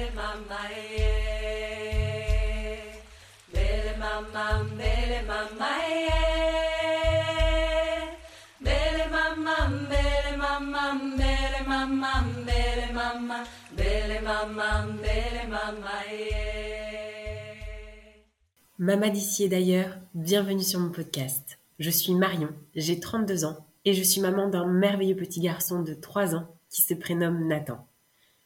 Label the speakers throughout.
Speaker 1: Bele mama eh. Mama
Speaker 2: d'ici et d'ailleurs, bienvenue sur mon podcast. Je suis Marion, j'ai 32 ans et je suis maman d'un merveilleux petit garçon de 3 ans qui se prénomme Nathan.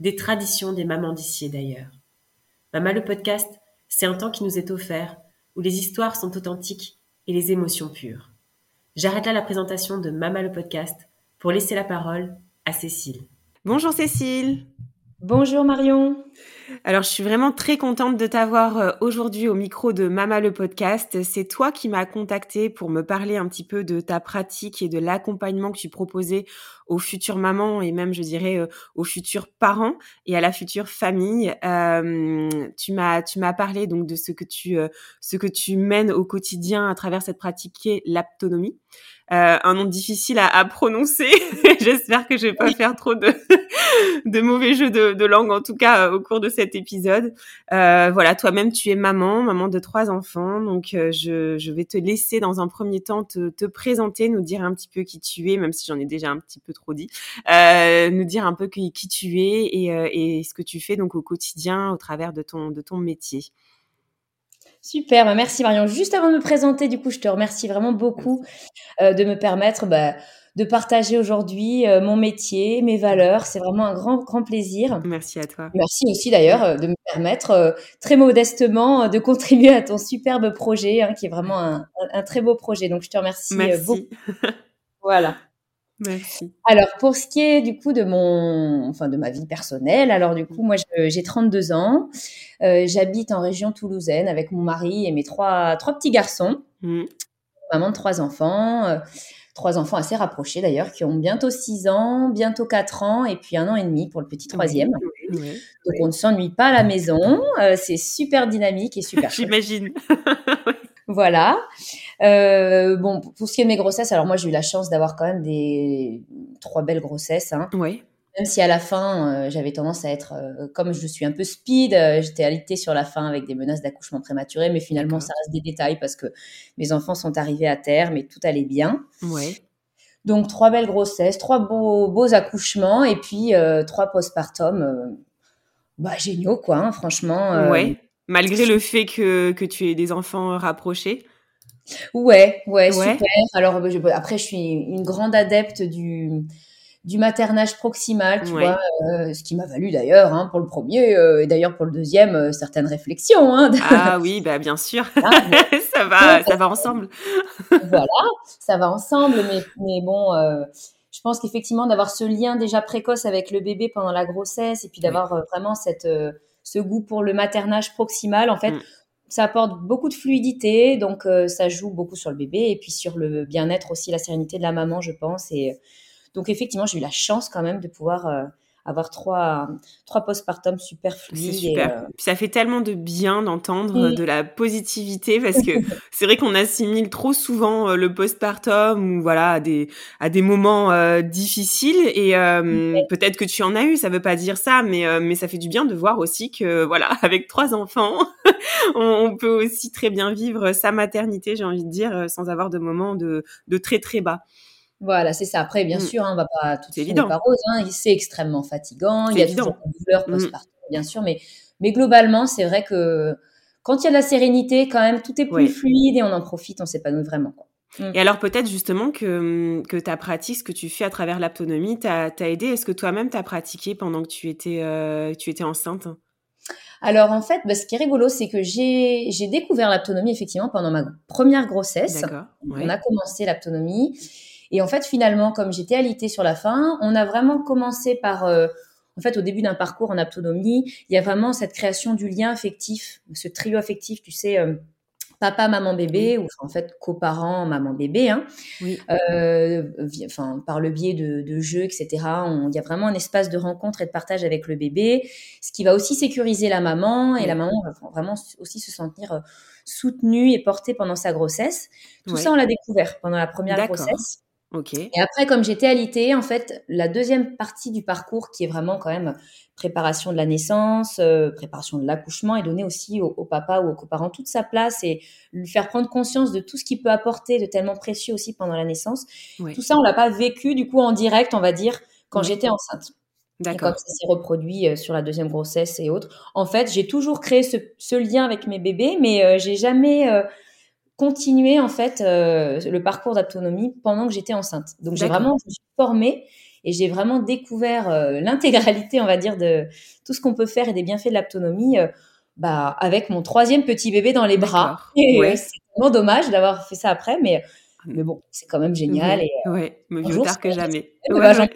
Speaker 2: des traditions des mamans d'ici et d'ailleurs. Mama le podcast, c'est un temps qui nous est offert, où les histoires sont authentiques et les émotions pures. J'arrête là la présentation de Mama le podcast pour laisser la parole à Cécile.
Speaker 3: Bonjour Cécile.
Speaker 4: Bonjour Marion.
Speaker 3: Alors, je suis vraiment très contente de t'avoir euh, aujourd'hui au micro de Mama le podcast. C'est toi qui m'as contacté pour me parler un petit peu de ta pratique et de l'accompagnement que tu proposais aux futures mamans et même, je dirais, euh, aux futurs parents et à la future famille. Euh, tu m'as, tu m'as parlé donc de ce que tu, ce que tu mènes au quotidien à travers cette pratique qui est l'aptonomie. Euh, un nom difficile à, à prononcer. J'espère que je vais pas faire trop de, de mauvais jeux de, de, langue, en tout cas euh, au cours de cet épisode. Euh, voilà, toi-même, tu es maman, maman de trois enfants. Donc, euh, je, je, vais te laisser dans un premier temps te, te, présenter, nous dire un petit peu qui tu es, même si j'en ai déjà un petit peu trop dit, euh, nous dire un peu qui, qui tu es et, et, ce que tu fais donc au quotidien au travers de ton, de ton métier.
Speaker 4: Super, bah merci Marion. Juste avant de me présenter, du coup, je te remercie vraiment beaucoup euh, de me permettre bah, de partager aujourd'hui euh, mon métier, mes valeurs. C'est vraiment un grand, grand plaisir.
Speaker 3: Merci à toi.
Speaker 4: Merci aussi d'ailleurs euh, de me permettre euh, très modestement de contribuer à ton superbe projet, hein, qui est vraiment un, un, très beau projet. Donc, je te remercie
Speaker 3: merci.
Speaker 4: beaucoup. voilà.
Speaker 3: Merci.
Speaker 4: Alors pour ce qui est du coup de mon, enfin de ma vie personnelle, alors du coup moi j'ai 32 ans, euh, j'habite en région toulousaine avec mon mari et mes trois trois petits garçons, mmh. maman de trois enfants, euh, trois enfants assez rapprochés d'ailleurs qui ont bientôt 6 ans, bientôt 4 ans et puis un an et demi pour le petit troisième. Donc on ne s'ennuie pas à la maison, euh, c'est super dynamique et super.
Speaker 3: J'imagine.
Speaker 4: Voilà. Euh, bon, pour ce qui est de mes grossesses, alors moi j'ai eu la chance d'avoir quand même des trois belles grossesses. Hein.
Speaker 3: Oui.
Speaker 4: Même si à la fin euh, j'avais tendance à être, euh, comme je suis un peu speed, j'étais alitée sur la fin avec des menaces d'accouchement prématuré, mais finalement ça reste des détails parce que mes enfants sont arrivés à terme et tout allait bien.
Speaker 3: Oui.
Speaker 4: Donc trois belles grossesses, trois beaux, beaux accouchements et puis trois postpartum, bah géniaux quoi, hein, franchement.
Speaker 3: Oui. Malgré le fait que, que tu aies des enfants rapprochés
Speaker 4: Ouais, ouais, ouais. super. Alors je, après, je suis une grande adepte du, du maternage proximal, tu
Speaker 3: Ouais.
Speaker 4: vois, euh, ce qui m'a valu d'ailleurs hein, pour le premier euh, et d'ailleurs pour le deuxième euh, certaines réflexions. Hein.
Speaker 3: Ah oui, bah bien sûr,
Speaker 4: Ah, mais-
Speaker 3: ça va, ça va ensemble.
Speaker 4: voilà, ça va ensemble, mais, mais bon, je pense qu'effectivement d'avoir ce lien déjà précoce avec le bébé pendant la grossesse et puis d'avoir vraiment cette, ce goût pour le maternage proximal, en fait,
Speaker 3: Mm.
Speaker 4: Ça apporte beaucoup de fluidité, donc euh, ça joue beaucoup sur le bébé et puis sur le bien-être aussi, la sérénité de la maman, je pense. Et euh, donc effectivement, j'ai eu la chance quand même de pouvoir euh, avoir trois, trois postpartum super
Speaker 3: C'est
Speaker 4: fluides. et,
Speaker 3: super.
Speaker 4: euh,
Speaker 3: Puis ça fait tellement de bien d'entendre
Speaker 4: Mm.
Speaker 3: de la positivité parce que c'est vrai qu'on assimile trop souvent euh, le postpartum ou voilà à des à des moments euh, difficiles et euh,
Speaker 4: Ouais.
Speaker 3: peut-être que tu en as eu. Ça veut pas dire ça, mais euh, mais ça fait du bien de voir aussi que voilà avec trois enfants, on, on peut aussi très bien vivre sa maternité, j'ai envie de dire, euh, sans avoir de moments de de très très bas.
Speaker 4: Voilà, c'est ça. Après, bien
Speaker 3: Mm.
Speaker 4: sûr, hein, on va pas tout tourner
Speaker 3: évident.
Speaker 4: par rose. Hein. C'est extrêmement fatigant. Il y a
Speaker 3: évident.
Speaker 4: toujours des douleurs
Speaker 3: Mm.
Speaker 4: postpartum, bien sûr, mais, mais globalement, c'est vrai que quand il y a de la sérénité, quand même, tout est plus fluide et on en profite, on s'épanouit vraiment. Quoi.
Speaker 3: Et alors peut-être justement que, que ta pratique, ce que tu fais à travers l'autonomie, t'a aidé. Est-ce que toi-même t'as pratiqué pendant que tu étais, euh, tu étais enceinte?
Speaker 4: Alors, en fait, bah, ce qui est rigolo, c'est que j'ai découvert l'autonomie, effectivement, pendant ma première grossesse.
Speaker 3: Ouais.
Speaker 4: On a commencé l'autonomie. Et en fait, finalement, comme j'étais alitée sur la fin, on a vraiment commencé par... euh, en fait, au début d'un parcours en autonomie, il y a vraiment cette création du lien affectif, ce trio affectif, tu sais, euh, papa, maman, bébé, ou en fait coparents, maman, bébé, hein. euh, enfin, par le biais de, jeux, etc. Il y a vraiment un espace de rencontre et de partage avec le bébé, ce qui va aussi sécuriser la maman, et la maman va vraiment aussi se sentir euh, soutenue et portée pendant sa grossesse. Tout ça, on l'a découvert pendant la première grossesse. Et après, comme j'étais alitée, en fait, la deuxième partie du parcours, qui est vraiment quand même préparation de la naissance, euh, préparation de l'accouchement, est donnée aussi au, papa ou aux coparents toute sa place et lui faire prendre conscience de tout ce qu'il peut apporter de tellement précieux aussi pendant la naissance. Tout ça, on l'a pas vécu du coup en direct, on va dire, quand j'étais enceinte. Et comme ça s'est reproduit euh, sur la deuxième grossesse et autres. En fait, j'ai toujours créé ce, lien avec mes bébés, mais euh, j'ai jamais continuer en fait euh, le parcours d'autonomie pendant que j'étais enceinte. Donc j'ai vraiment je me suis formée et j'ai vraiment découvert euh, l'intégralité, on va dire, de tout ce qu'on peut faire et des bienfaits de l'autonomie euh, bah, avec mon troisième petit bébé dans les bras. c'est vraiment dommage d'avoir fait ça après, mais mais bon, c'est quand même génial. Et,
Speaker 3: ouais, mais mieux tard que jamais. Ouais, ouais.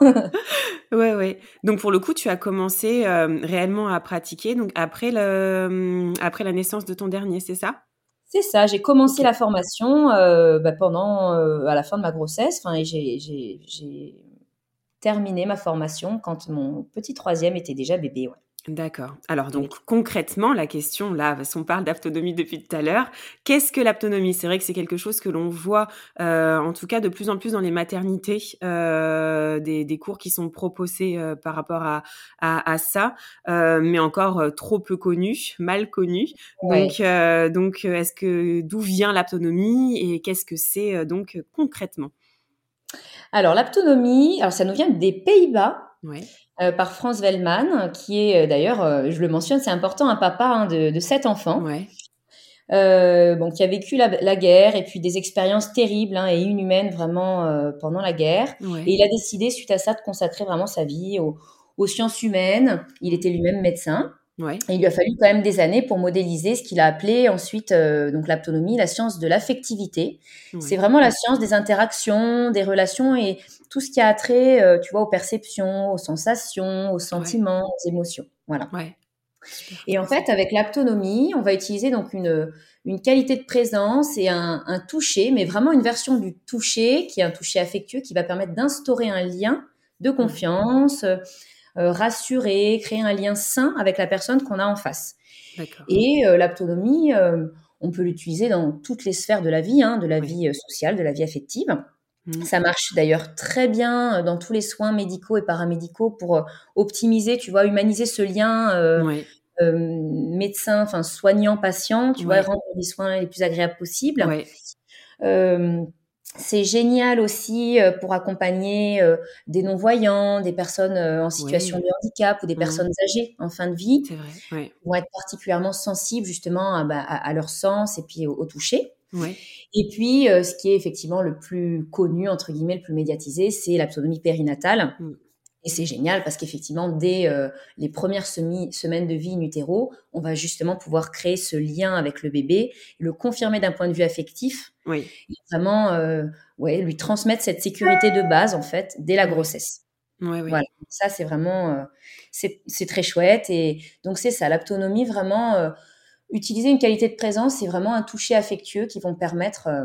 Speaker 3: ouais, ouais. Donc pour le coup, tu as commencé réellement à pratiquer donc après le après la naissance de ton dernier, c'est ça?
Speaker 4: C'est ça, j'ai commencé la formation euh, bah, pendant, euh, à la fin de ma grossesse, et j'ai terminé ma formation quand mon petit troisième était déjà bébé. Ouais.
Speaker 3: D'accord. Alors donc concrètement, la question là, parce qu'on parle d'autonomie depuis tout à l'heure, qu'est-ce que l'autonomie C'est vrai que c'est quelque chose que l'on voit, euh, en tout cas de plus en plus dans les maternités, euh, des, des, cours qui sont proposés euh, par rapport à, à, à ça, euh, mais encore euh, trop peu connus, mal connus. Donc, euh, donc est-ce que d'où vient l'autonomie et qu'est-ce que c'est donc concrètement?
Speaker 4: Alors l'autonomie, alors ça nous vient des Pays-Bas. Euh, par France Wellman, qui est euh, d'ailleurs, euh, je le mentionne, c'est important, un papa hein, de, de, sept enfants. Bon, qui a vécu la, guerre et puis des expériences terribles hein, et inhumaines vraiment pendant la guerre. Et il a décidé, suite à ça, de consacrer vraiment sa vie aux, aux sciences humaines. Il était lui-même médecin. Ouais. Et il lui a fallu quand même des années pour modéliser ce qu'il a appelé ensuite donc l'autonomie, la science de l'affectivité. C'est vraiment la science des interactions, des relations et tout ce qui a trait, euh, tu vois, aux perceptions, aux sensations, aux sentiments, aux émotions. Voilà. Et en fait, avec l'autonomie, on va utiliser donc une, une qualité de présence et un, un, toucher, mais vraiment une version du toucher qui est un toucher affectueux qui va permettre d'instaurer un lien de confiance, euh, rassurer, créer un lien sain avec la personne qu'on a en face. Et euh, l'autonomie, on peut l'utiliser dans toutes les sphères de la vie, hein, de la vie sociale, de la vie affective. Mmh. Ça marche d'ailleurs très bien euh, dans tous les soins médicaux et paramédicaux pour euh, optimiser, tu vois, humaniser ce lien euh, médecin, enfin soignant, patient, tu vois, rendre les soins les plus agréables possibles. C'est génial aussi pour accompagner des non-voyants, des personnes en situation de handicap ou des mmh. personnes âgées en fin de vie, vrai, qui vont être particulièrement sensibles justement à, bah, leur sens et puis au toucher. Et puis, euh, ce qui est effectivement le plus connu, entre guillemets, le plus médiatisé, c'est l'autonomie périnatale. Mm. Et c'est génial parce qu'effectivement, dès euh, les premières semaines de vie in utero, on va justement pouvoir créer ce lien avec le bébé, le confirmer d'un point de vue affectif, oui. et vraiment euh, ouais, lui transmettre cette sécurité de base, en fait, dès la grossesse. Ouais, Voilà. Ça, c'est vraiment, c'est très chouette. Et donc, c'est ça, l'autonomie, vraiment utiliser une qualité de présence, c'est vraiment un toucher affectueux qui vont permettre euh,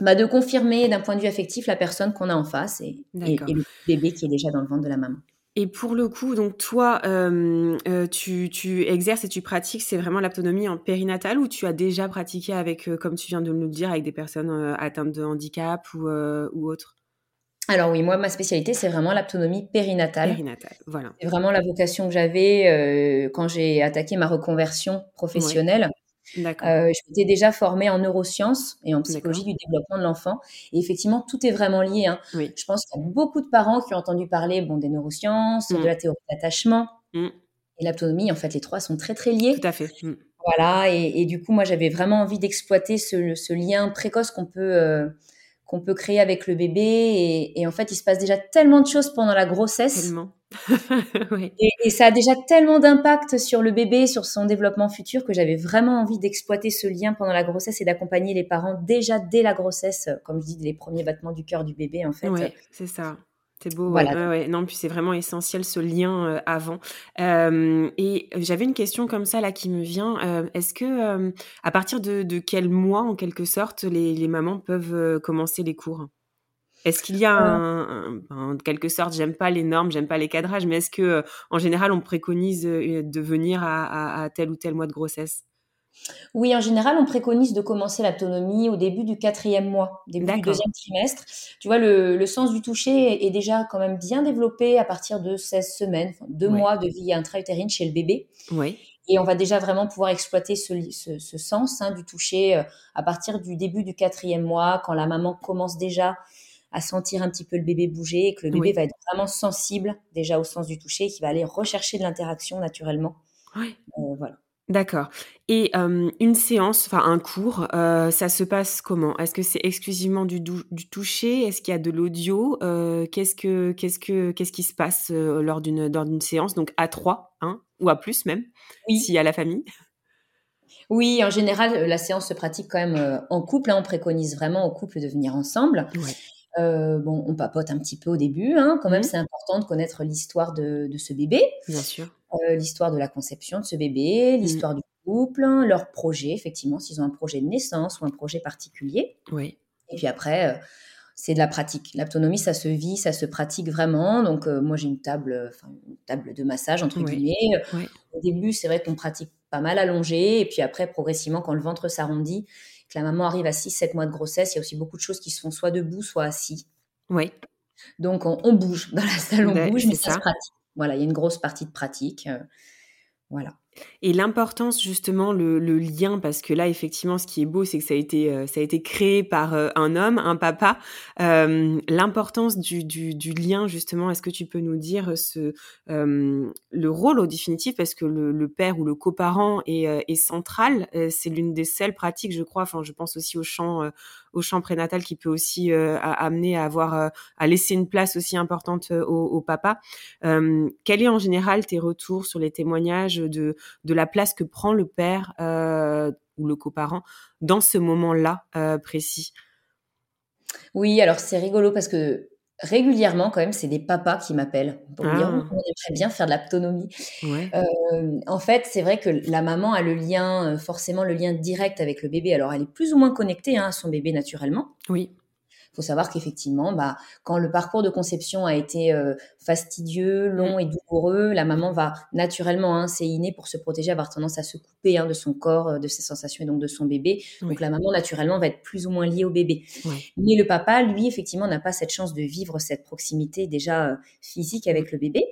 Speaker 4: bah, de confirmer d'un point de vue affectif la personne qu'on a en face et, le bébé qui est déjà dans le ventre de la maman.
Speaker 3: Et pour le coup, donc toi, euh, euh, tu, tu, exerces et tu pratiques, c'est vraiment l'autonomie en périnatale ou tu as déjà pratiqué avec, comme tu viens de nous le dire, avec des personnes atteintes de handicap ou, ou autres?
Speaker 4: Alors oui, moi, ma spécialité, c'est vraiment l'autonomie périnatale.
Speaker 3: Périnatale, voilà.
Speaker 4: C'est vraiment la vocation que j'avais euh, quand j'ai attaqué ma reconversion professionnelle. Euh, je m'étais déjà formée en neurosciences et en psychologie du développement de l'enfant. Et effectivement, tout est vraiment lié. Hein. Oui. Je pense qu'il y a beaucoup de parents qui ont entendu parler bon, des neurosciences, de mm. la théorie d'attachement mm. et l'autonomie. En fait, les trois sont très, très liés.
Speaker 3: Tout à fait. Mm.
Speaker 4: Voilà. Et, et, du coup, moi, j'avais vraiment envie d'exploiter ce, ce, lien précoce qu'on peut... Euh, qu'on peut créer avec le bébé. Et, en fait, il se passe déjà tellement de choses pendant la grossesse. Tellement. et, ça a déjà tellement d'impact sur le bébé, sur son développement futur, que j'avais vraiment envie d'exploiter ce lien pendant la grossesse et d'accompagner les parents déjà dès la grossesse, comme je dis, les premiers battements du cœur du bébé, en fait.
Speaker 3: Oui, c'est ça. C'est beau, ouais, Non, puis c'est vraiment essentiel ce lien euh, avant. et j'avais une question comme ça là qui me vient. Est-ce que à partir de, quel mois, en quelque sorte, les, mamans peuvent commencer les cours? Est-ce qu'il y a un, en quelque sorte, j'aime pas les normes, j'aime pas les cadrages, mais est-ce que en général on préconise de venir à tel ou tel mois de grossesse?
Speaker 4: Oui, en général, on préconise de commencer l'autonomie au début du quatrième mois, début du deuxième trimestre. Tu vois, le, sens du toucher est déjà quand même bien développé à partir de 16 semaines, deux mois de vie intra-utérine chez le bébé.
Speaker 3: Oui.
Speaker 4: Et on va déjà vraiment pouvoir exploiter ce, sens hein, du toucher euh, à partir du début du quatrième mois, quand la maman commence déjà à sentir un petit peu le bébé bouger et que le bébé va être vraiment sensible déjà au sens du toucher et qui va aller rechercher de l'interaction naturellement.
Speaker 3: Oui. Euh, voilà. D'accord. Et une séance, enfin un cours, ça se passe comment? Est-ce que c'est exclusivement du du toucher? Est-ce qu'il y a de l'audio? qu'est-ce que qu'est-ce que qu'est-ce qui se passe, lors d'une d'une séance? Donc à trois, hein, ou à plus même, s'il y a la famille?
Speaker 4: Oui, en général, la séance se pratique quand même, en couple, hein. On préconise vraiment au couple de venir ensemble. Bon, on papote un petit peu au début, hein, quand même, mmh. c'est important de connaître l'histoire de de ce bébé.
Speaker 3: Bien sûr.
Speaker 4: Euh, l'histoire de la conception de ce bébé, mmh. l'histoire du couple, leur projet, effectivement, s'ils ont un projet de naissance ou un projet particulier.
Speaker 3: Oui.
Speaker 4: Et puis après, euh, c'est de la pratique. L'autonomie, ça se vit, ça se pratique vraiment. Donc, euh, moi, j'ai une table, une table de massage, entre guillemets. Au début, c'est vrai qu'on pratique pas mal allongé. Et puis après, progressivement, quand le ventre s'arrondit, que la maman arrive à 6-7 mois de grossesse, il y a aussi beaucoup de choses qui se font soit debout, soit assis.
Speaker 3: Oui.
Speaker 4: Donc, on, bouge. Dans la salle, on bouge, mais ça, se pratique. Voilà, il y a une grosse partie de pratique. Euh, voilà.
Speaker 3: Et l'importance justement le, lien parce que là effectivement ce qui est beau c'est que ça a été euh, ça a été créé par euh, un homme un papa. L'importance du, du, lien justement est-ce que tu peux nous dire ce le rôle au définitif? Parce que le, père ou le coparent est, est central. C'est l'une des seules pratiques je crois. Enfin je pense aussi au champ au champ prénatal qui peut aussi euh, amener à avoir euh, à laisser une place aussi importante euh, au, papa. quel est en général tes retours sur les témoignages de de la place que prend le père ou le coparent dans ce moment-là précis?
Speaker 4: Oui, alors c'est rigolo parce que régulièrement, quand même, c'est des papas qui m'appellent pour me dire ah. on aimerait bien faire de l'autonomie. Euh, en fait, c'est vrai que la maman a le lien, euh, forcément le lien direct avec le bébé. Alors, elle est plus ou moins connectée hein, à son bébé naturellement.
Speaker 3: Oui.
Speaker 4: Il faut savoir qu'effectivement, bah, quand le parcours de conception a été euh, fastidieux, long et douloureux, la maman va naturellement, hein, c'est inné pour se protéger, avoir tendance à se couper hein, de son corps, euh, de ses sensations et donc de son bébé. Donc la maman, naturellement, va être plus ou moins liée au bébé. Mais le papa, lui, effectivement, n'a pas cette chance de vivre cette proximité déjà euh, physique avec le bébé.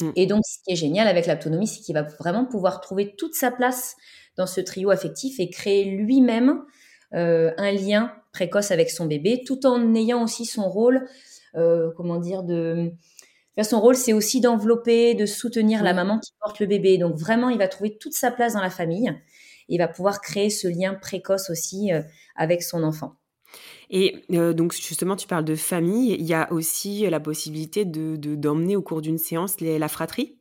Speaker 4: Mm. Et donc, ce qui est génial avec l'autonomie, c'est qu'il va vraiment pouvoir trouver toute sa place dans ce trio affectif et créer lui-même un lien précoce avec son bébé, tout en ayant aussi son rôle, euh, comment dire, de son rôle, c'est aussi d'envelopper, de soutenir la maman qui porte le bébé. Donc vraiment, il va trouver toute sa place dans la famille. Et il va pouvoir créer ce lien précoce aussi euh, avec son enfant.
Speaker 3: Et euh, donc justement, tu parles de famille. Il y a aussi la possibilité de d'emmener au cours d'une séance la fratrie?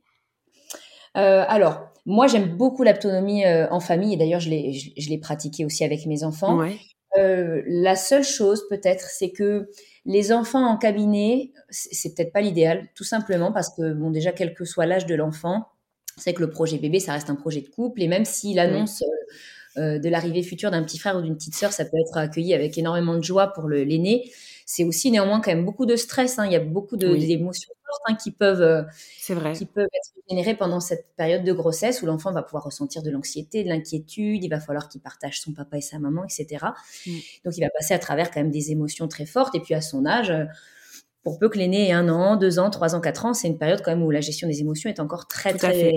Speaker 4: alors, moi, j'aime beaucoup l'autonomie en famille. Et d'ailleurs, je l'ai je, l'ai pratiqué aussi avec mes enfants. Ouais. Euh, la seule chose peut-être, c'est que les enfants en cabinet, c'est peut-être pas l'idéal, tout simplement parce que bon déjà quel que soit l'âge de l'enfant, c'est que le projet bébé, ça reste un projet de couple et même s'il annonce euh, euh, de l'arrivée future d'un petit frère ou d'une petite sœur, ça peut être accueilli avec énormément de joie pour l'aîné c'est aussi néanmoins quand même beaucoup de stress. Hein. Il y a beaucoup d'émotions fortes hein, qui peuvent, euh,
Speaker 3: vrai.
Speaker 4: qui peuvent être générées pendant cette période de grossesse où l'enfant va pouvoir ressentir de l'anxiété, de l'inquiétude. Il va falloir qu'il partage son papa et sa maman, etc. Mm. Donc il va passer à travers quand même des émotions très fortes. Et puis à son âge, euh, pour peu que l'aîné ait un an, deux ans, trois ans, quatre ans, c'est une période quand même où la gestion des émotions est encore très très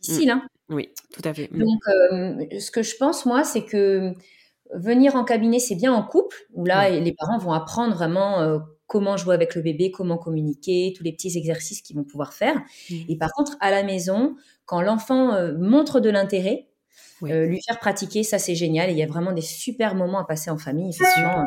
Speaker 4: difficile. Hein.
Speaker 3: Oui, tout à fait.
Speaker 4: Mm. Donc, euh, ce que je pense, moi, c'est que Venir en cabinet, c'est bien en couple, où là, les parents vont apprendre vraiment euh, comment jouer avec le bébé, comment communiquer, tous les petits exercices qu'ils vont pouvoir faire. Mmh. Et par contre, à la maison, quand l'enfant euh, montre de l'intérêt, euh, lui faire pratiquer, ça c'est génial. Et il y a vraiment des super moments à passer en famille, effectivement,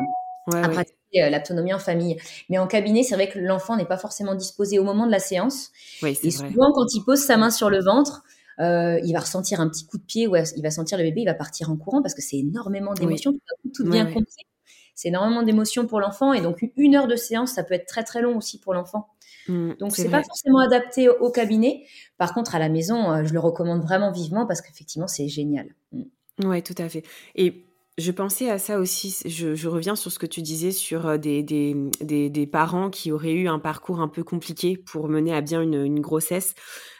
Speaker 4: à pratiquer l'autonomie en famille. Mais en cabinet, c'est vrai que l'enfant n'est pas forcément disposé au moment de la séance. et souvent, quand il pose sa main sur le ventre, euh, il va ressentir un petit coup de pied, ou il va sentir le bébé, il va partir en courant parce que c'est énormément d'émotions. Tout, bien compris. C'est énormément d'émotions pour l'enfant et donc une heure de séance, ça peut être très très long aussi pour l'enfant. Mmh, Donc c'est pas forcément adapté au cabinet. Par contre, à la maison, je le recommande vraiment vivement parce qu'effectivement, c'est génial.
Speaker 3: Mmh. Oui, tout à fait. Et je pensais à ça aussi, je, reviens sur ce que tu disais sur des, des, des, parents qui auraient eu un parcours un peu compliqué pour mener à bien une, une grossesse.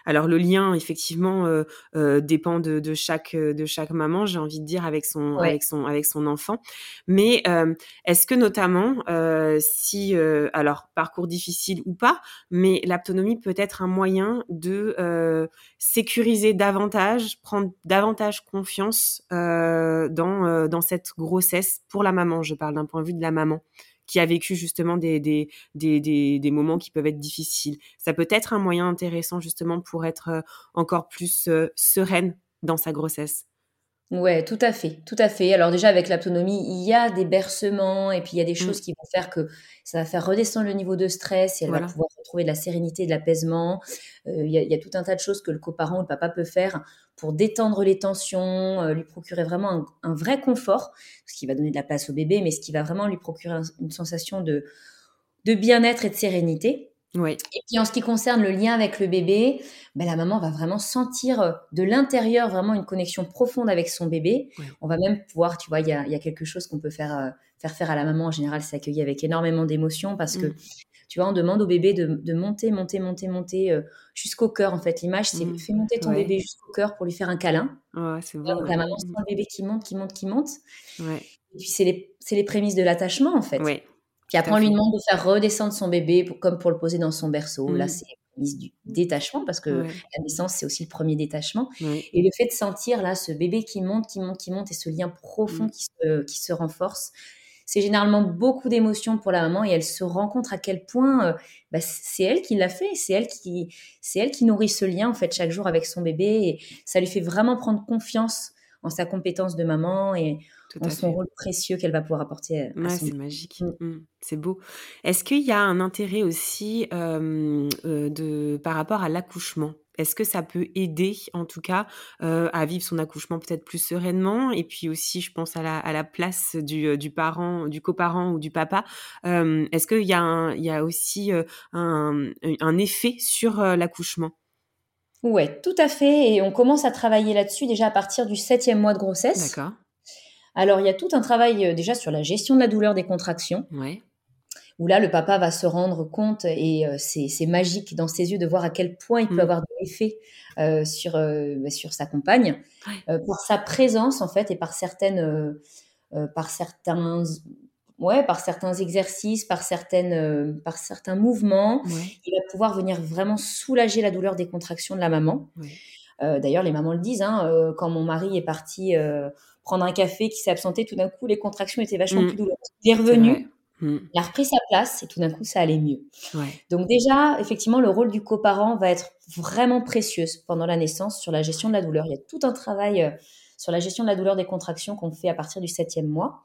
Speaker 3: Alors le lien effectivement euh, euh, dépend de, de, chaque de chaque maman, j'ai envie de dire avec son avec son avec son enfant. Mais euh, est-ce que notamment si alors parcours difficile ou pas, mais l'autonomie peut être un moyen de sécuriser davantage, prendre davantage confiance dans dans cette grossesse pour la maman? Je parle d'un point de vue de la maman qui a vécu justement des, des, des, des, moments qui peuvent être difficiles. Ça peut être un moyen intéressant justement pour être euh, encore plus euh, sereine dans sa grossesse.
Speaker 4: Ouais, tout à fait, tout à fait. Alors déjà avec l'autonomie, il y a des bercements et puis il y a des mmh. choses qui vont faire que ça va faire redescendre le niveau de stress et elle va pouvoir retrouver de la sérénité, de l'apaisement. Euh, il, y a, tout un tas de choses que le coparent ou le papa peut faire pour détendre les tensions, euh, lui procurer vraiment un, vrai confort, ce qui va donner de la place au bébé, mais ce qui va vraiment lui procurer une sensation de, de bien-être et de sérénité. Et puis en ce qui concerne le lien avec le bébé, ben, la maman va vraiment sentir euh, de l'intérieur vraiment une connexion profonde avec son bébé. On va même pouvoir, tu vois, il y a, quelque chose qu'on peut faire, euh, faire faire à la maman en général, c'est accueillir avec énormément d'émotion parce que, mm. Tu vois, on demande au bébé de, monter, monter, monter, monter euh, jusqu'au cœur. En fait, l'image, c'est mm. fais monter ton bébé jusqu'au cœur pour lui faire un câlin.
Speaker 3: c'est bon,
Speaker 4: la maman sent le bébé qui monte, qui monte, qui monte. Et puis c'est les, les, prémices de l'attachement en fait. Puis après, on lui demande de faire redescendre son bébé comme pour le poser dans son berceau. Là, mmh. c'est mise du détachement parce que la naissance, c'est aussi le premier détachement. Et le fait de sentir là ce bébé qui monte, qui monte, qui monte et ce lien profond mmh. qui, se, qui se renforce, c'est généralement beaucoup d'émotions pour la maman et elle se rend compte à quel point euh, bah, c'est elle qui l'a fait, c'est elle qui, c'est elle qui nourrit ce lien en fait chaque jour avec son bébé et ça lui fait vraiment prendre confiance en sa compétence de maman et dans son rôle précieux qu'elle va pouvoir apporter
Speaker 3: à C'est magique, mmh. Mmh. c'est beau. Est-ce qu'il y a un intérêt aussi euh, de, par rapport à l'accouchement? Est-ce que ça peut aider, en tout cas, à vivre son accouchement peut-être plus sereinement? Et puis aussi, je pense à la, à la place du, du, parent, du coparent ou du papa. Est-ce qu'il y, a il y a aussi un, un effet sur l'accouchement?
Speaker 4: Oui, tout à fait. Et on commence à travailler là-dessus déjà à partir du septième mois de grossesse.
Speaker 3: D'accord.
Speaker 4: Alors, il y a tout un travail euh, déjà sur la gestion de la douleur des contractions. Où là, le papa va se rendre compte, et euh, c'est magique dans ses yeux de voir à quel point il peut mm. avoir de l'effet euh, sur, bah, sur sa compagne, par sa présence en fait, et par certaines, par certains, ouais, par certains exercices, par certaines, par certains mouvements, il va pouvoir venir vraiment soulager la douleur des contractions de la maman. D'ailleurs, les mamans le disent, hein, quand mon mari est parti prendre un café, qui s'est absenté, tout d'un coup, les contractions étaient vachement mm. plus douloureuses. Il est revenu, mm. il a repris sa place et tout d'un coup, ça allait mieux. Donc déjà, effectivement, le rôle du coparent va être vraiment précieux pendant la naissance sur la gestion de la douleur. Il y a tout un travail euh, sur la gestion de la douleur des contractions qu'on fait à partir du septième mois.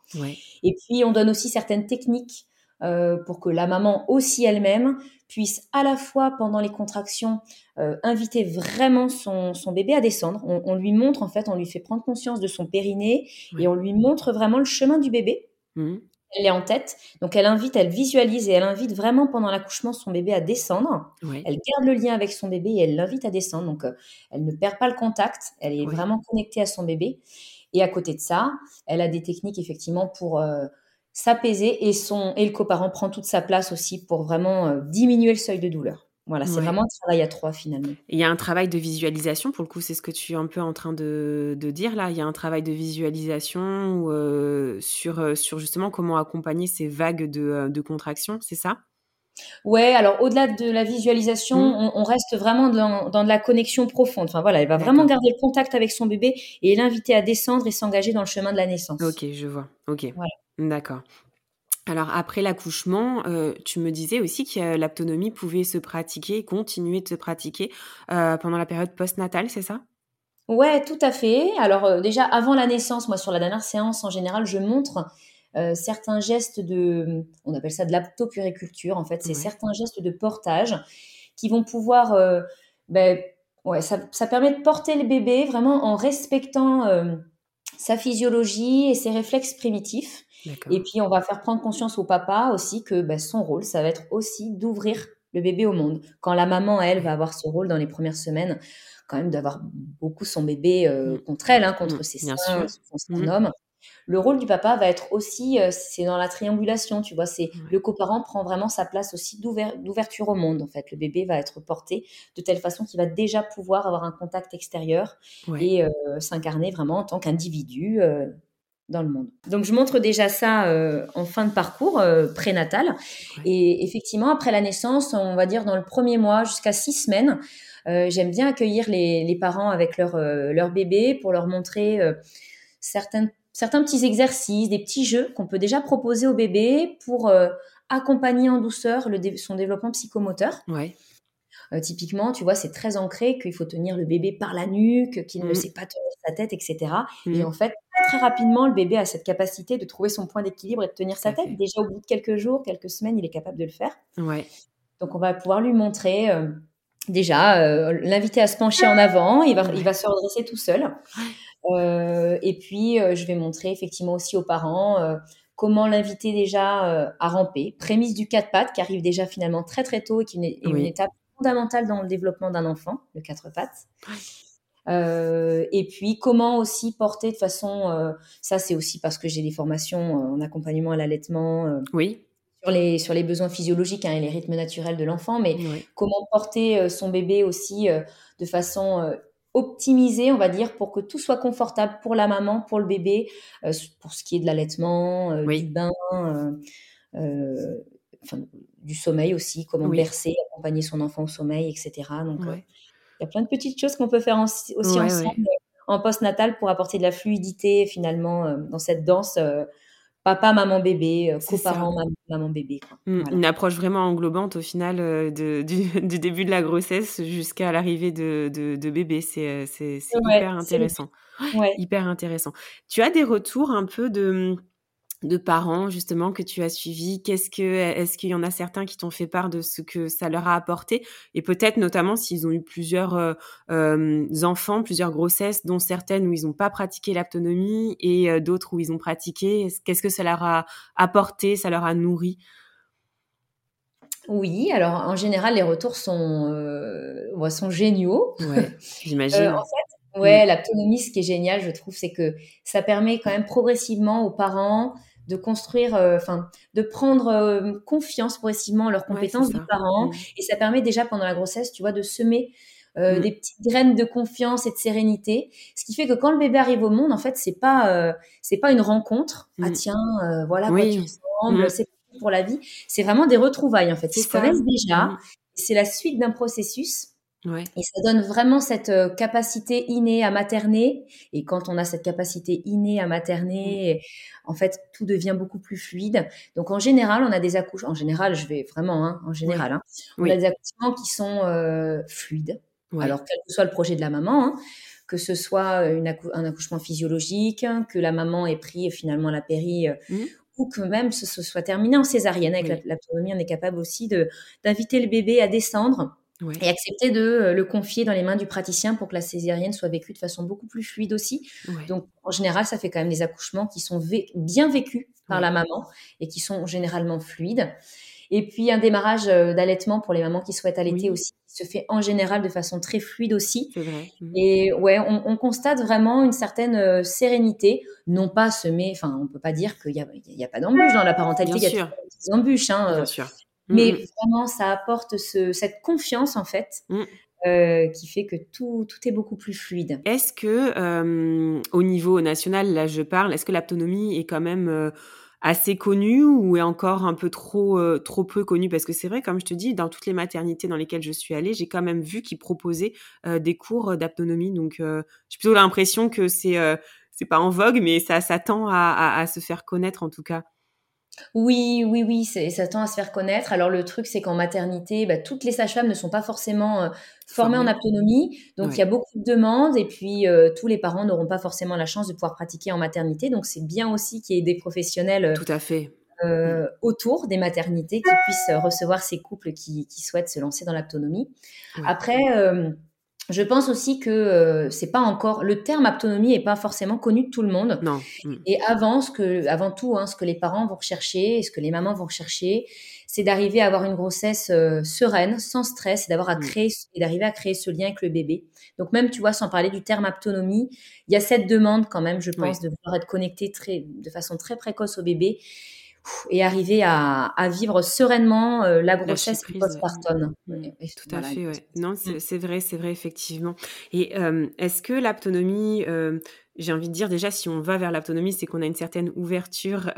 Speaker 4: Et puis, on donne aussi certaines techniques euh, pour que la maman aussi elle-même puisse à la fois pendant les contractions euh, inviter vraiment son, bébé à descendre. On, lui montre en fait, on lui fait prendre conscience de son périnée et on lui montre vraiment le chemin du bébé. Mmh. Elle est en tête, donc elle invite, elle visualise et elle invite vraiment pendant l'accouchement son bébé à descendre. Elle garde le lien avec son bébé et elle l'invite à descendre. Donc euh, elle ne perd pas le contact, elle est vraiment connectée à son bébé. Et à côté de ça, elle a des techniques effectivement pour s'apaiser et, son, et le coparent prend toute sa place aussi pour vraiment euh, diminuer le seuil de douleur. Voilà, c'est vraiment un travail à trois finalement.
Speaker 3: Il y a un travail de visualisation, pour le coup, c'est ce que tu es un peu en train de, de dire là. Il y a un travail de visualisation euh, sur, euh, sur justement comment accompagner ces vagues de, de contraction, c'est ça?
Speaker 4: Ouais, alors au-delà de la visualisation, mmh. on, reste vraiment dans, dans, de la connexion profonde. Enfin voilà, elle va vraiment garder le contact avec son bébé et l'inviter à descendre et s'engager dans le chemin de la naissance.
Speaker 3: Ok, je vois. Ok. Voilà. D'accord. Alors après l'accouchement, euh, tu me disais aussi que l'autonomie pouvait se pratiquer, continuer de se pratiquer euh, pendant la période postnatale, c'est ça?
Speaker 4: Ouais, tout à fait. Alors euh, déjà avant la naissance, moi sur la dernière séance en général, je montre certains gestes de, on appelle ça de l'aptopuriculture en fait, c'est certains gestes de portage qui vont pouvoir, ben, ouais, ça, ça, permet de porter le bébé vraiment en respectant sa physiologie et ses réflexes primitifs. Et puis, on va faire prendre conscience au papa aussi que bah, son rôle, ça va être aussi d'ouvrir le bébé au monde. Quand la maman, elle, va avoir ce rôle dans les premières semaines, quand même d'avoir beaucoup son bébé euh, mmh. contre elle, hein, contre mmh, ses seins, son, mmh. homme. Le rôle du papa va être aussi, euh, c'est dans la triangulation, tu vois, c'est le coparent prend vraiment sa place aussi d'ouverture au monde, en fait. Le bébé va être porté de telle façon qu'il va déjà pouvoir avoir un contact extérieur et euh, s'incarner vraiment en tant qu'individu dans le monde. Donc je montre déjà ça en fin de parcours prénatal. Et effectivement, après la naissance, on va dire dans le premier mois jusqu'à six semaines, euh, j'aime bien accueillir les, parents avec leur, euh, leur bébé pour leur montrer euh, certains, petits exercices, des petits jeux qu'on peut déjà proposer au bébé pour accompagner en douceur le, son développement psychomoteur.
Speaker 3: Ouais.
Speaker 4: typiquement, tu vois, c'est très ancré qu'il faut tenir le bébé par la nuque, qu'il ne mmh. sait pas tenir sa tête, etc. Et mmh. en fait, très rapidement, le bébé a cette capacité de trouver son point d'équilibre et de tenir sa tête. Déjà, au bout de quelques jours, quelques semaines, il est capable de le faire.
Speaker 3: Ouais.
Speaker 4: Donc, on va pouvoir lui montrer déjà euh, l'inviter à se pencher en avant, il va, il va se redresser tout seul. Euh, et puis, euh, je vais montrer effectivement aussi aux parents comment l'inviter déjà à ramper. Prémisse du quatre pattes qui arrive déjà finalement très très tôt et qui est une, étape fondamentale dans le développement d'un enfant, le quatre pattes. et puis comment aussi porter de façon, ça c'est aussi parce que j'ai des formations en accompagnement à l'allaitement.
Speaker 3: oui
Speaker 4: sur les, sur les besoins physiologiques hein, et les rythmes naturels de l'enfant, mais comment porter euh, son bébé aussi euh, de façon euh, optimisée, on va dire, pour que tout soit confortable pour la maman, pour le bébé, pour ce qui est de l'allaitement, du bain, du sommeil aussi, comment bercer, accompagner son enfant au sommeil, etc. Donc, il y a plein de petites choses qu'on peut faire aussi ensemble en post-natal pour apporter de la fluidité finalement dans cette danse papa, maman, bébé, euh, coparent, maman, bébé.
Speaker 3: Mmh, une approche vraiment englobante au final euh, de, du, début de la grossesse jusqu'à l'arrivée de, de, bébé. C'est euh, hyper intéressant. Hyper intéressant. Tu as des retours un peu de de parents justement que tu as suivis? Qu'est-ce que est-ce qu'il y en a certains qui t'ont fait part de ce que ça leur a apporté? Et peut-être notamment s'ils ont eu plusieurs euh, euh, enfants, plusieurs grossesses, dont certaines où ils n'ont pas pratiqué l'autonomie et euh, d'autres où ils ont pratiqué. Qu'est-ce que ça leur a apporté Ça leur a nourri?
Speaker 4: Oui, alors en général, les retours sont, sont géniaux.
Speaker 3: Ouais, j'imagine.
Speaker 4: en fait, ouais, l'autonomie, ce qui est génial, je trouve, c'est que ça permet quand même progressivement aux parents de construire, euh, enfin, de prendre euh, confiance progressivement en leurs compétences des parents. Mm. Et ça permet déjà pendant la grossesse, tu vois, de semer euh, mm. des petites graines de confiance et de sérénité. Ce qui fait que quand le bébé arrive au monde, en fait, c'est pas, c'est pas une rencontre. Ah mm. tiens, voilà quoi tu ressembles, c'est pour la vie. C'est vraiment des retrouvailles en fait. Ils se connaissent déjà. C'est la suite d'un processus et ça donne vraiment cette euh, capacité innée à materner. Et quand on a cette capacité innée à materner, en fait, tout devient beaucoup plus fluide. Donc, en général, on a des accouchements. En général, je vais vraiment, hein, en général, hein, on a des accouchements qui sont euh, fluides. Alors, quel que soit le projet de la maman, hein, que ce soit une un accouchement physiologique, que la maman ait pris finalement la péri. Euh, mmh. Ou que même ce, soit terminé en césarienne. Avec l'autonomie, on est capable aussi d'inviter le bébé à descendre et accepter de euh, le confier dans les mains du praticien pour que la césarienne soit vécue de façon beaucoup plus fluide aussi. Donc, en général, ça fait quand même des accouchements qui sont bien vécus par la maman et qui sont généralement fluides. Et puis, un démarrage euh, d'allaitement pour les mamans qui souhaitent allaiter aussi se fait en général de façon très fluide aussi.
Speaker 3: Vrai.
Speaker 4: Mmh. Et ouais, on, constate vraiment une certaine euh, sérénité, non pas semer, enfin, on peut pas dire qu'il n'y a, y a, pas d'embûches dans la parentalité, il y a des embûches. Hein,
Speaker 3: Bien sûr.
Speaker 4: Mais mmh. vraiment, ça apporte cette confiance, en fait, mmh. euh, qui fait que tout, tout est beaucoup plus fluide.
Speaker 3: Est-ce que, euh, au niveau national, là je parle, est-ce que l'autonomie est quand même euh, assez connue ou est encore un peu trop, trop peu connue? Parce que c'est vrai, comme je te dis, dans toutes les maternités dans lesquelles je suis allée, j'ai quand même vu qu'ils proposaient des cours d'autonomie. Donc, j'ai plutôt l'impression que c'est c'est pas en vogue, mais ça, ça tend à, à se faire connaître en tout cas.
Speaker 4: Oui, oui, oui, ça tend à se faire connaître. Alors le truc, c'est qu'en maternité, bah, toutes les sages-femmes ne sont pas forcément euh, formées en autonomie, donc il y a beaucoup de demandes et puis euh, tous les parents n'auront pas forcément la chance de pouvoir pratiquer en maternité. Donc c'est bien aussi qu'il y ait des professionnels euh,
Speaker 3: Tout à fait.
Speaker 4: autour des maternités qui puissent recevoir ces couples qui, souhaitent se lancer dans l'autonomie. Après, je pense aussi que euh, c'est pas encore le terme autonomie est pas forcément connu de tout le monde.
Speaker 3: Non.
Speaker 4: Mm. Et avant ce que, avant tout, hein, ce que les parents vont rechercher, et ce que les mamans vont rechercher, c'est d'arriver à avoir une grossesse euh, sereine, sans stress, et d'avoir à mm. créer et d'arriver à créer ce lien avec le bébé. Donc même, tu vois, sans parler du terme autonomie, il y a cette demande quand même, je pense, de vouloir être connecté très, de façon très précoce au bébé et arriver à, vivre sereinement euh, la grossesse postpartum.
Speaker 3: Tout à fait, ouais. Non, c'est vrai, c'est vrai, effectivement. Et euh, est-ce que l'autonomie, euh, j'ai envie de dire déjà, si on va vers l'autonomie, c'est qu'on a une certaine ouverture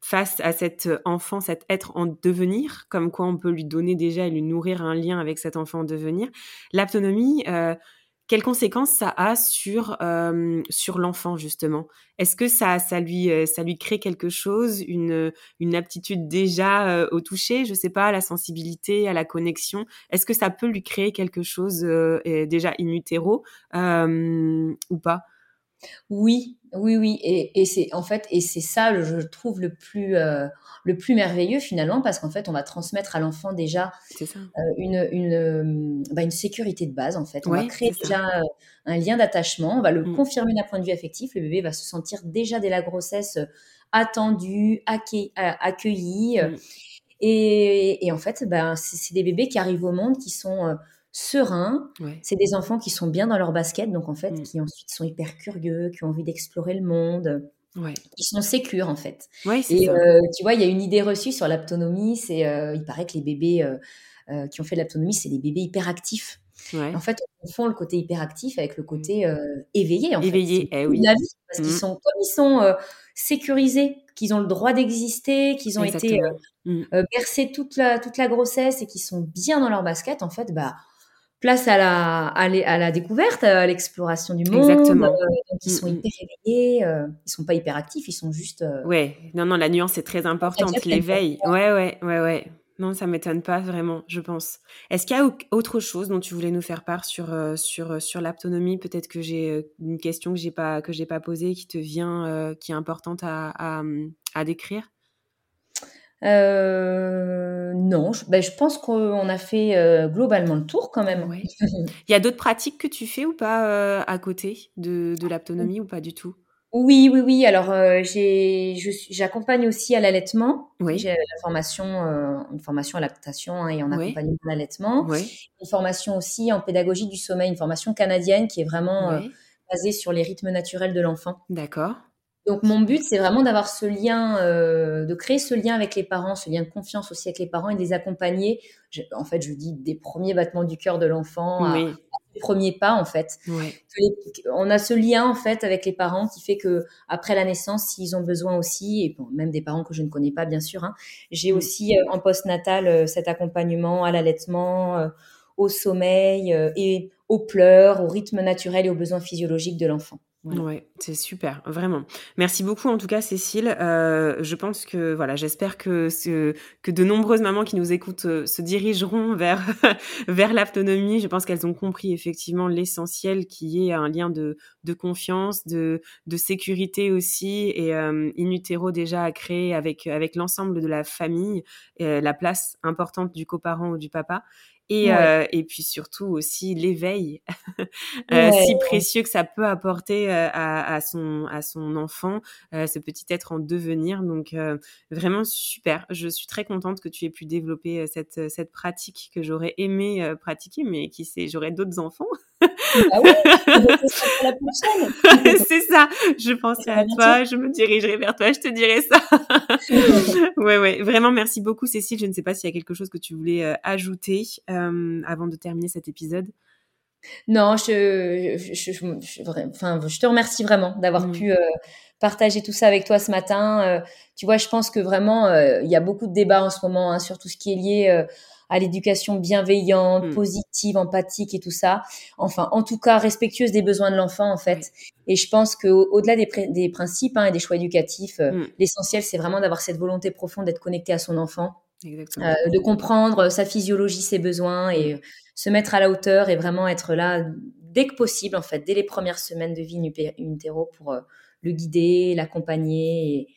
Speaker 3: face à cet enfant, cet être en devenir, comme quoi on peut lui donner déjà et lui nourrir un lien avec cet enfant en devenir. L'autonomie, quelles conséquences ça a sur euh, sur l'enfant justement? Est-ce que ça ça lui euh, ça lui crée quelque chose, une une aptitude déjà euh, au toucher, je sais pas, à la sensibilité, à la connexion. Est-ce que ça peut lui créer quelque chose déjà in utero ou pas?
Speaker 4: Oui, oui, oui, et, et c'est en fait et c'est ça, je trouve le plus le plus merveilleux finalement, parce qu'en fait, on va transmettre à l'enfant déjà euh, une, une, euh, bah, une, sécurité de base, en fait. On va créer déjà euh, un lien d'attachement, on va le mmh. confirmer d'un point de vue affectif. Le bébé va se sentir déjà dès la grossesse attendu, accueilli. Mmh. Et, en fait, ben, c'est des bébés qui arrivent au monde qui sont sereins. C'est des enfants qui sont bien dans leur basket, donc en fait, mmh. qui ensuite sont hyper curieux, qui ont envie d'explorer le monde.
Speaker 3: Ouais.
Speaker 4: Ils sont sécures en fait.
Speaker 3: et
Speaker 4: euh, tu vois, il y a une idée reçue sur l'autonomie, c'est euh, il paraît que les bébés euh, qui ont fait l'autonomie, c'est des bébés hyperactifs. En fait, on confond le côté hyperactif avec le côté éveillé. En
Speaker 3: éveillé, eh oui.
Speaker 4: La vie, parce qu'ils mmh. sont comme ils sont sécurisés, qu'ils ont le droit d'exister, qu'ils ont été mmh. bercés toute la toute la grossesse et qu'ils sont bien dans leur basket. En fait, bah place à la, à, la découverte, à l'exploration du monde. Exactement. Euh, donc ils sont mm, mm. hyper éveillés, euh, ils sont pas hyper actifs, ils sont juste. Euh,
Speaker 3: ouais, non, non, la nuance est très importante, l'éveil. Ouais, ouais, ouais, ouais. Non, ça m'étonne pas vraiment, je pense. Est-ce qu'il y a autre chose dont tu voulais nous faire part sur sur sur l'autonomie? Peut-être que j'ai une question que j'ai pas que j'ai pas posée qui te vient, qui est importante à, à, à décrire?
Speaker 4: Euh, non, je, ben, je pense qu'on a fait euh, globalement le tour quand même.
Speaker 3: Il y a d'autres pratiques que tu fais ou pas euh, à côté de, de l'autonomie ou pas du tout?
Speaker 4: Oui, oui, oui. Alors, j'accompagne aussi à l'allaitement. Oui. J'ai la formation, une formation à lactation hein, et en accompagnement à l'allaitement. Oui. Une formation aussi en pédagogie du sommeil, une formation canadienne qui est vraiment basée sur les rythmes naturels de l'enfant.
Speaker 3: D'accord.
Speaker 4: Donc mon but, c'est vraiment d'avoir ce lien, euh, de créer ce lien avec les parents, ce lien de confiance aussi avec les parents et de les accompagner. en fait, je dis des premiers battements du cœur de l'enfant, oui. des premiers pas en fait. on a ce lien en fait avec les parents qui fait que après la naissance, s'ils ont besoin aussi, et même des parents que je ne connais pas bien sûr, hein, j'ai aussi euh, en post-natal euh, cet accompagnement à l'allaitement, au sommeil et aux pleurs, au rythme naturel et aux besoins physiologiques de l'enfant.
Speaker 3: Ouais, c'est super, vraiment. Merci beaucoup en tout cas, Cécile. Euh, je pense que voilà, j'espère que ce, que de nombreuses mamans qui nous écoutent euh, se dirigeront vers vers l'autonomie. Je pense qu'elles ont compris effectivement l'essentiel qui est un lien de de confiance, de de sécurité aussi et euh, in utero déjà à créer avec avec l'ensemble de la famille, la place importante du coparent ou du papa et, euh, et puis surtout aussi l'éveil euh, si précieux que ça peut apporter euh, à, à, son à son enfant ce petit être en devenir. Donc vraiment super. Je suis très contente que tu aies pu développer cette cette pratique que j'aurais aimé pratiquer mais qui sait j'aurais d'autres enfants
Speaker 4: ah oui,
Speaker 3: c'est ça. Je pensais à toi, je me dirigerai vers toi, je te dirai ça. ouais, ouais. Vraiment, merci beaucoup, Cécile. Je ne sais pas s'il y a quelque chose que tu voulais euh, ajouter euh, avant de terminer cet épisode.
Speaker 4: Non, je, je, je, enfin, je te remercie vraiment d'avoir mm. pu euh, partager tout ça avec toi ce matin. tu vois, je pense que vraiment, il y a beaucoup de débats en ce moment hein, sur tout ce qui est lié à l'éducation bienveillante, mm. positive, empathique et tout ça. Enfin, en tout cas, respectueuse des besoins de l'enfant, en fait. Et je pense qu'au-delà des, des, principes hein, et des choix éducatifs, euh, mm. l'essentiel, c'est vraiment d'avoir cette volonté profonde d'être connecté à son enfant. Euh, de comprendre sa physiologie, ses besoins et mm. se mettre à la hauteur et vraiment être là dès que possible, en fait, dès les premières semaines de vie in utero pour euh, le guider, l'accompagner et,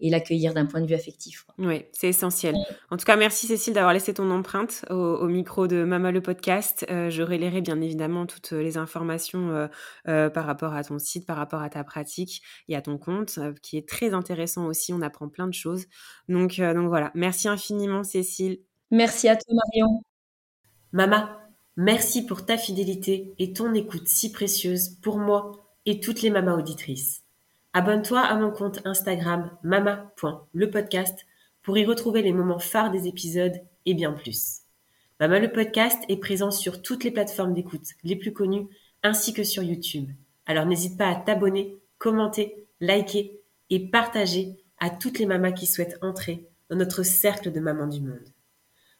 Speaker 4: et l'accueillir d'un point de vue affectif.
Speaker 5: Oui, c'est essentiel. En tout cas, merci Cécile d'avoir laissé ton empreinte au, micro de Mama le podcast. Euh, je relayerai bien évidemment toutes les informations euh, euh, par rapport à ton site, par rapport à ta pratique et à ton compte, qui est très intéressant aussi. On apprend plein de choses. Donc, donc voilà, merci infiniment Cécile.
Speaker 4: Merci à toi Marion.
Speaker 3: Mama, merci pour ta fidélité et ton écoute si précieuse pour moi et toutes les mamas auditrices. Abonne-toi à mon compte Instagram mama.lepodcast pour y retrouver les moments phares des épisodes et bien plus. Mama le podcast est présent sur toutes les plateformes d'écoute les plus connues ainsi que sur YouTube. Alors n'hésite pas à t'abonner, commenter, liker et partager à toutes les mamas qui souhaitent entrer dans notre cercle de mamans du monde.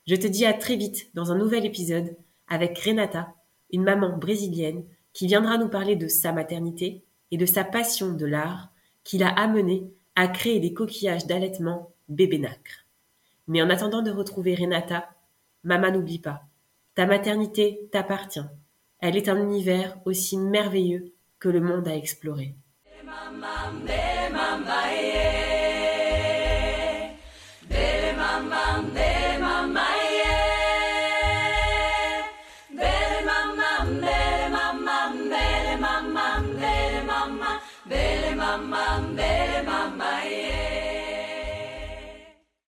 Speaker 3: Je te dis à très vite dans un nouvel épisode avec Renata, une maman brésilienne qui viendra nous parler de sa maternité, et de sa passion de l'art qui l'a amené à créer des coquillages d'allaitement bébé nacre. Mais en attendant de retrouver Renata, Maman n'oublie pas, ta maternité t'appartient. Elle est un univers aussi merveilleux que le monde à explorer.